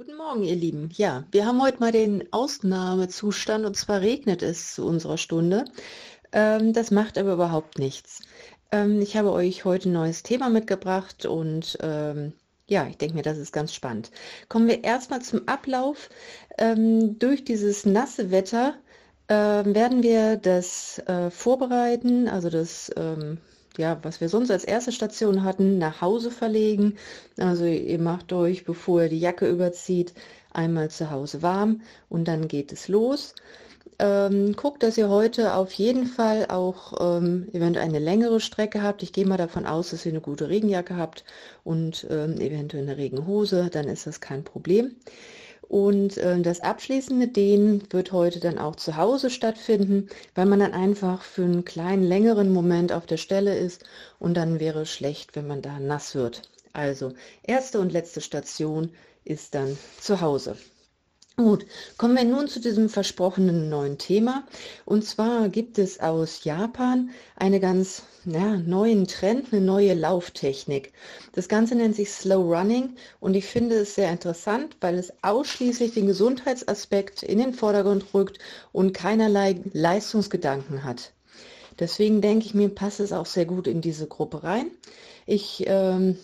Guten Morgen, ihr Lieben. Ja, wir haben heute mal den Ausnahmezustand und zwar regnet es zu unserer Stunde. Ähm, das macht aber überhaupt nichts. Ähm, ich habe euch heute ein neues Thema mitgebracht und ähm, ja, ich denke mir, das ist ganz spannend. Kommen wir erstmal zum Ablauf. Ähm, durch dieses nasse Wetter äh, werden wir das äh, vorbereiten, also das ähm, ja, was wir sonst als erste Station hatten, nach Hause verlegen. Also ihr macht euch, bevor ihr die Jacke überzieht, einmal zu Hause warm und dann geht es los. Ähm, guckt, dass ihr heute auf jeden Fall auch ähm, eventuell eine längere Strecke habt. Ich gehe mal davon aus, dass ihr eine gute Regenjacke habt und ähm, eventuell eine Regenhose, dann ist das kein Problem. Und äh, das abschließende Dehnen wird heute dann auch zu Hause stattfinden, weil man dann einfach für einen kleinen, längeren Moment auf der Stelle ist und dann wäre es schlecht, wenn man da nass wird. Also erste und letzte Station ist dann zu Hause. Gut, kommen wir nun zu diesem versprochenen neuen Thema. Und zwar gibt es aus Japan eine ganz ja, neuen Trend, eine neue Lauftechnik. Das Ganze nennt sich Slow Running und ich finde es sehr interessant, weil es ausschließlich den Gesundheitsaspekt in den Vordergrund rückt und keinerlei Leistungsgedanken hat. Deswegen denke ich mir, passt es auch sehr gut in diese Gruppe rein. Ich ähm,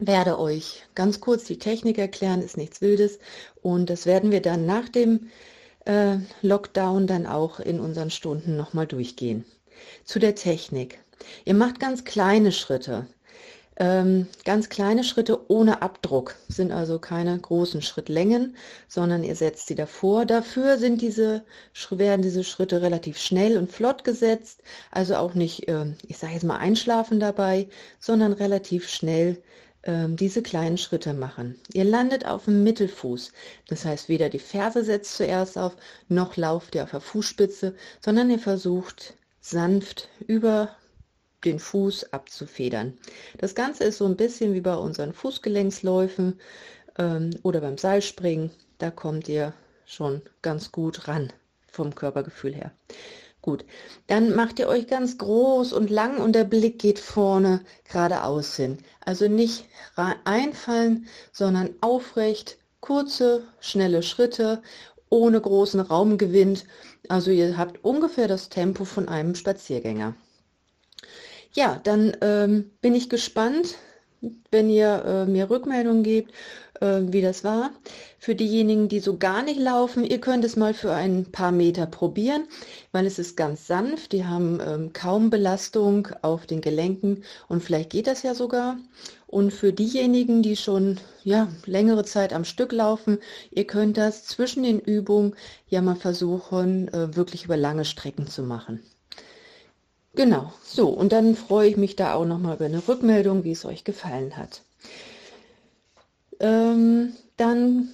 werde euch ganz kurz die Technik erklären, ist nichts Wildes. Und das werden wir dann nach dem äh, Lockdown dann auch in unseren Stunden nochmal durchgehen. Zu der Technik. Ihr macht ganz kleine Schritte. Ähm, ganz kleine Schritte ohne Abdruck, sind also keine großen Schrittlängen, sondern ihr setzt sie davor. Dafür sind diese, werden diese Schritte relativ schnell und flott gesetzt, also auch nicht, äh, ich sage jetzt mal einschlafen dabei, sondern relativ schnell diese kleinen Schritte machen. Ihr landet auf dem Mittelfuß. Das heißt, weder die Ferse setzt zuerst auf, noch lauft ihr auf der Fußspitze, sondern ihr versucht sanft über den Fuß abzufedern. Das Ganze ist so ein bisschen wie bei unseren Fußgelenksläufen ähm, oder beim Seilspringen. Da kommt ihr schon ganz gut ran vom Körpergefühl her. Gut, dann macht ihr euch ganz groß und lang und der Blick geht vorne geradeaus hin. Also nicht einfallen, sondern aufrecht, kurze, schnelle Schritte, ohne großen Raumgewinn. Also ihr habt ungefähr das Tempo von einem Spaziergänger. Ja, dann ähm, bin ich gespannt, wenn ihr äh, mir Rückmeldungen gebt, äh, wie das war. Für diejenigen, die so gar nicht laufen, ihr könnt es mal für ein paar Meter probieren, weil es ist ganz sanft. Die haben ähm, kaum Belastung auf den Gelenken und vielleicht geht das ja sogar. Und für diejenigen, die schon ja, längere Zeit am Stück laufen, ihr könnt das zwischen den Übungen ja mal versuchen, äh, wirklich über lange Strecken zu machen. Genau, so, und dann freue ich mich da auch nochmal über eine Rückmeldung, wie es euch gefallen hat. Ähm, dann,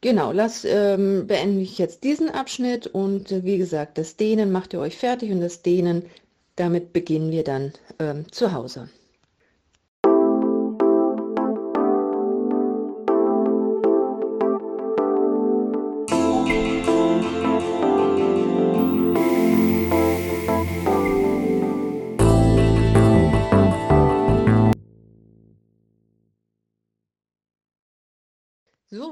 genau, lass, ähm, beende ich jetzt diesen Abschnitt und äh, wie gesagt, das Dehnen macht ihr euch fertig und das Dehnen, damit beginnen wir dann ähm, zu Hause.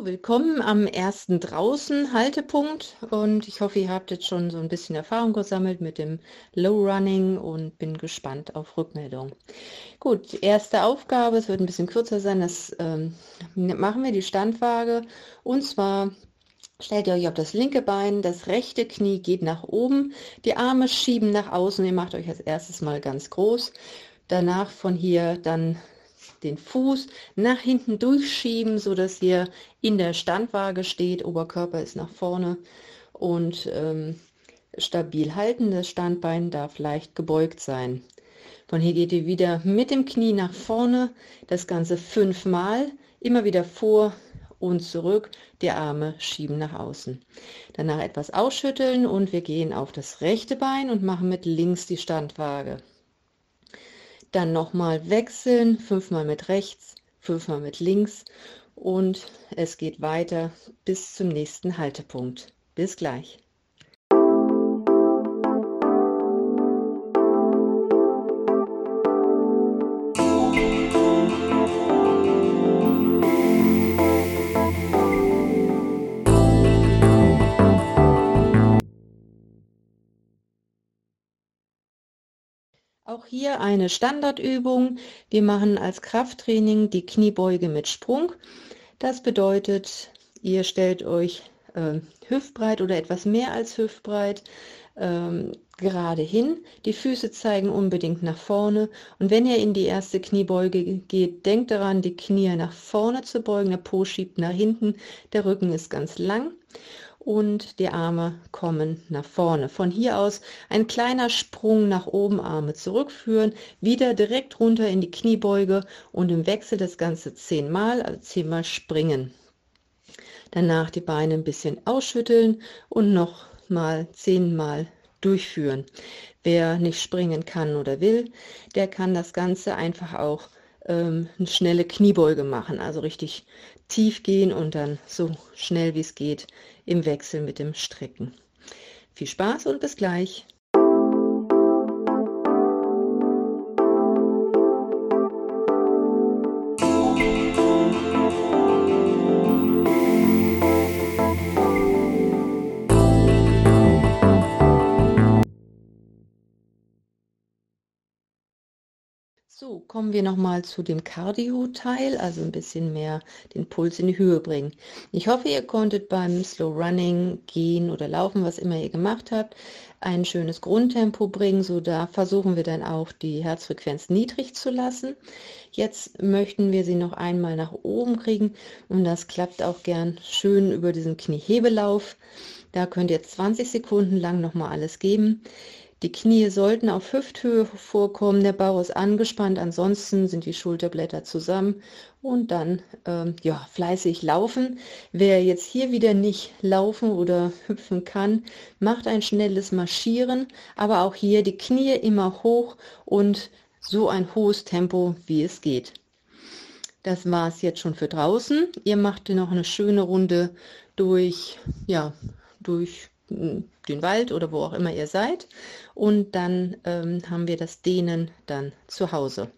Willkommen am ersten draußen Haltepunkt. Und ich hoffe, ihr habt jetzt schon so ein bisschen Erfahrung gesammelt mit dem Low Running und bin gespannt auf Rückmeldung. Gut, erste Aufgabe, es wird ein bisschen kürzer sein, das ähm, machen wir die Standwaage. Und zwar Stellt ihr euch auf das linke Bein, das rechte Knie geht nach oben, die Arme schieben nach außen, ihr macht euch als erstes mal ganz groß, danach von hier dann den Fuß nach hinten durchschieben, so dass ihr in der Standwaage steht, Oberkörper ist nach vorne und ähm, stabil halten. Das Standbein darf leicht gebeugt sein. Von hier geht ihr wieder mit dem Knie nach vorne, das Ganze fünfmal, immer wieder vor und zurück, die Arme schieben nach außen. Danach etwas ausschütteln und wir gehen auf das rechte Bein und machen mit links die Standwaage. Dann nochmal wechseln, fünfmal mit rechts, fünfmal mit links und es geht weiter bis zum nächsten Haltepunkt. Bis gleich. Auch hier eine Standardübung. Wir machen als Krafttraining die Kniebeuge mit Sprung. Das bedeutet, ihr stellt euch äh, hüftbreit oder etwas mehr als hüftbreit ähm, gerade hin. Die Füße zeigen unbedingt nach vorne. Und wenn ihr in die erste Kniebeuge geht, denkt daran, die Knie nach vorne zu beugen. Der Po schiebt nach hinten. Der Rücken ist ganz lang und die Arme kommen nach vorne. Von hier aus ein kleiner Sprung nach oben, Arme zurückführen, wieder direkt runter in die Kniebeuge und im Wechsel das Ganze zehnmal, also zehnmal springen. Danach die Beine ein bisschen ausschütteln und noch mal zehnmal durchführen. Wer nicht springen kann oder will, der kann das Ganze einfach auch ähm, eine schnelle Kniebeuge machen, also richtig tief gehen und dann so schnell wie es geht im Wechsel mit dem Strecken. Viel Spaß und bis gleich! Kommen wir nochmal zu dem Cardio-Teil, also ein bisschen mehr den Puls in die Höhe bringen. Ich hoffe, ihr konntet beim Slow Running, Gehen oder Laufen, was immer ihr gemacht habt, ein schönes Grundtempo bringen. So, da versuchen wir dann auch die Herzfrequenz niedrig zu lassen. Jetzt möchten wir sie noch einmal nach oben kriegen und das klappt auch gern schön über diesen Kniehebelauf. Da könnt ihr 20 Sekunden lang nochmal alles geben. Die Knie sollten auf Hüfthöhe vorkommen, der Bauch ist angespannt, ansonsten sind die Schulterblätter zusammen und dann ähm, ja, fleißig laufen. Wer jetzt hier wieder nicht laufen oder hüpfen kann, macht ein schnelles Marschieren, aber auch hier die Knie immer hoch und so ein hohes Tempo, wie es geht. Das war es jetzt schon für draußen. Ihr macht noch eine schöne Runde durch, ja, durch den Wald oder wo auch immer ihr seid. Und dann ähm, haben wir das Dehnen dann zu Hause.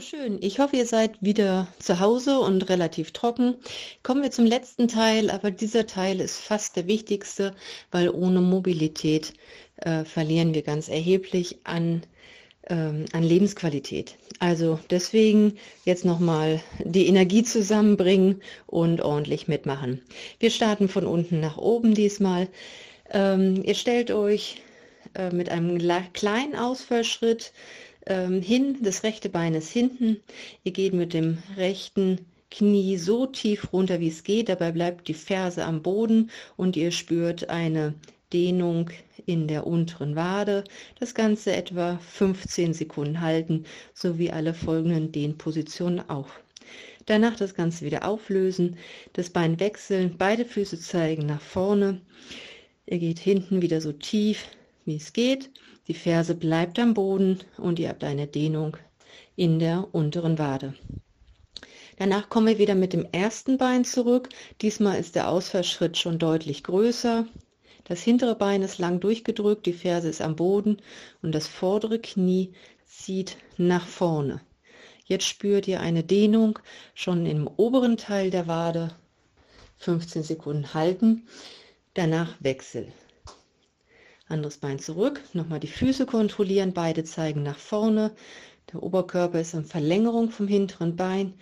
Schön. Ich hoffe, ihr seid wieder zu Hause und relativ trocken. Kommen wir zum letzten Teil, aber dieser Teil ist fast der wichtigste, weil ohne Mobilität äh, verlieren wir ganz erheblich an, ähm, an Lebensqualität. Also deswegen jetzt nochmal die Energie zusammenbringen und ordentlich mitmachen. Wir starten von unten nach oben diesmal. Ähm, ihr stellt euch äh, mit einem kleinen Ausfallschritt ähm, hin, das rechte Bein ist hinten. Ihr geht mit dem rechten Knie so tief runter, wie es geht. Dabei bleibt die Ferse am Boden und ihr spürt eine Dehnung in der unteren Wade. Das Ganze etwa 15 Sekunden halten, sowie alle folgenden Dehnpositionen auch. Danach das Ganze wieder auflösen, das Bein wechseln, beide Füße zeigen nach vorne. Ihr geht hinten wieder so tief, wie es geht die Ferse bleibt am Boden und ihr habt eine Dehnung in der unteren Wade. Danach kommen wir wieder mit dem ersten Bein zurück. Diesmal ist der Ausfallschritt schon deutlich größer. Das hintere Bein ist lang durchgedrückt, die Ferse ist am Boden und das vordere Knie zieht nach vorne. Jetzt spürt ihr eine Dehnung schon im oberen Teil der Wade. 15 Sekunden halten. Danach Wechsel. Anderes Bein zurück, nochmal die Füße kontrollieren, beide zeigen nach vorne. Der Oberkörper ist in Verlängerung vom hinteren Bein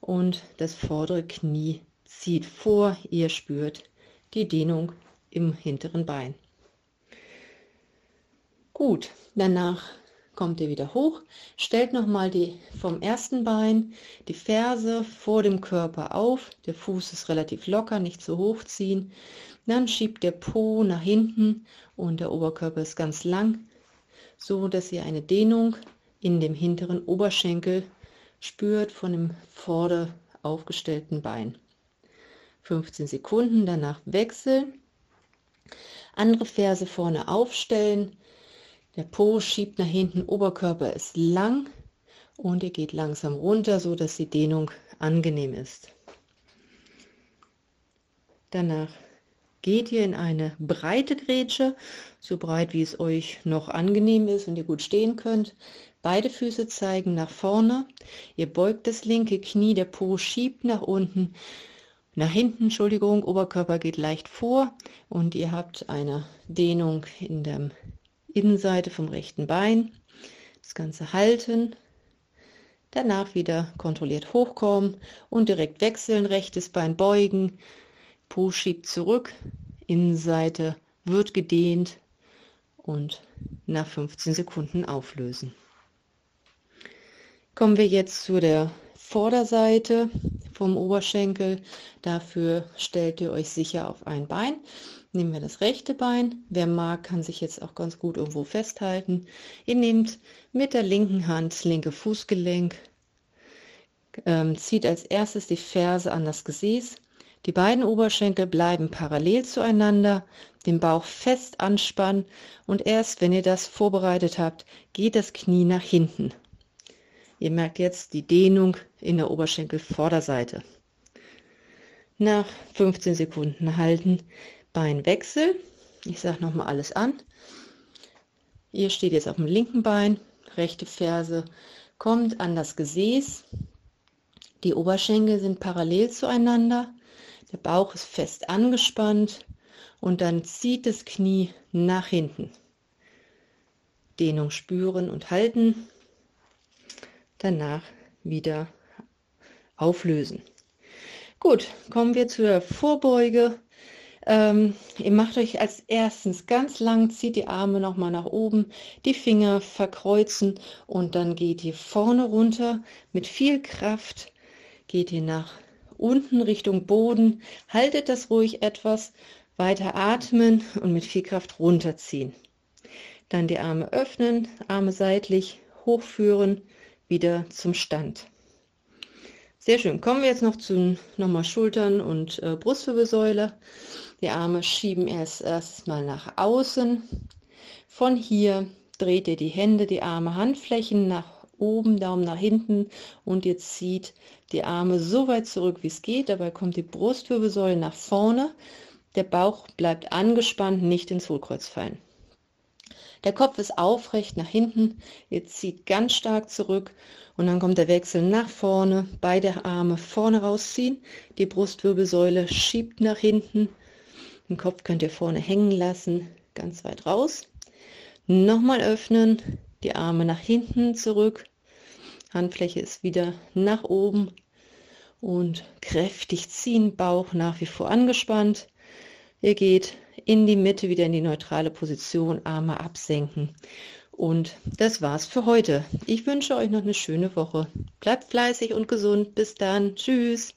und das vordere Knie zieht vor. Ihr spürt die Dehnung im hinteren Bein. Gut, danach kommt ihr wieder hoch, stellt nochmal die vom ersten Bein die Ferse vor dem Körper auf, der Fuß ist relativ locker, nicht zu hoch ziehen, dann schiebt der Po nach hinten und der Oberkörper ist ganz lang, so dass ihr eine Dehnung in dem hinteren Oberschenkel spürt von dem vorder aufgestellten Bein. 15 Sekunden, danach wechseln, andere Ferse vorne aufstellen, der Po schiebt nach hinten, Oberkörper ist lang und ihr geht langsam runter, so dass die Dehnung angenehm ist. Danach geht ihr in eine breite Grätsche, so breit wie es euch noch angenehm ist und ihr gut stehen könnt. Beide Füße zeigen nach vorne. Ihr beugt das linke Knie, der Po schiebt nach unten, nach hinten, Entschuldigung, Oberkörper geht leicht vor und ihr habt eine Dehnung in der Innenseite vom rechten Bein. Das Ganze halten, danach wieder kontrolliert hochkommen und direkt wechseln, rechtes Bein beugen, Po schiebt zurück, Innenseite wird gedehnt und nach 15 Sekunden auflösen. Kommen wir jetzt zu der Vorderseite vom Oberschenkel. Dafür stellt ihr euch sicher auf ein Bein. Nehmen wir das rechte Bein. Wer mag, kann sich jetzt auch ganz gut irgendwo festhalten. Ihr nehmt mit der linken Hand das linke Fußgelenk, ähm, zieht als erstes die Ferse an das Gesäß die beiden Oberschenkel bleiben parallel zueinander, den Bauch fest anspannen und erst wenn ihr das vorbereitet habt, geht das Knie nach hinten. Ihr merkt jetzt die Dehnung in der Oberschenkelvorderseite. Nach 15 Sekunden halten, Beinwechsel. Ich sage nochmal alles an. Ihr steht jetzt auf dem linken Bein, rechte Ferse kommt an das Gesäß. Die Oberschenkel sind parallel zueinander. Der Bauch ist fest angespannt und dann zieht das Knie nach hinten. Dehnung spüren und halten. Danach wieder auflösen. Gut, kommen wir zur Vorbeuge. Ähm, ihr macht euch als erstens ganz lang, zieht die Arme nochmal nach oben, die Finger verkreuzen und dann geht ihr vorne runter mit viel Kraft, geht ihr nach unten Richtung Boden. Haltet das ruhig etwas. Weiter atmen und mit viel Kraft runterziehen. Dann die Arme öffnen, Arme seitlich hochführen, wieder zum Stand. Sehr schön. Kommen wir jetzt noch zu nochmal Schultern und äh, Brustwirbelsäule. Die Arme schieben erst erstmal nach außen. Von hier dreht ihr die Hände, die Arme, Handflächen nach oben, Daumen nach hinten und ihr zieht die Arme so weit zurück, wie es geht. Dabei kommt die Brustwirbelsäule nach vorne. Der Bauch bleibt angespannt, nicht ins Hohlkreuz fallen. Der Kopf ist aufrecht nach hinten. Ihr zieht ganz stark zurück und dann kommt der Wechsel nach vorne. Beide Arme vorne rausziehen. Die Brustwirbelsäule schiebt nach hinten. Den Kopf könnt ihr vorne hängen lassen, ganz weit raus. Nochmal öffnen, die Arme nach hinten zurück. Handfläche ist wieder nach oben und kräftig ziehen, Bauch nach wie vor angespannt. Ihr geht in die Mitte, wieder in die neutrale Position, Arme absenken. Und das war's für heute. Ich wünsche euch noch eine schöne Woche. Bleibt fleißig und gesund. Bis dann. Tschüss.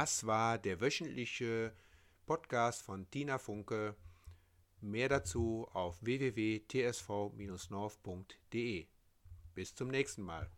Das war der wöchentliche Podcast von Tina Funke. Mehr dazu auf www.tsv-north.de. Bis zum nächsten Mal.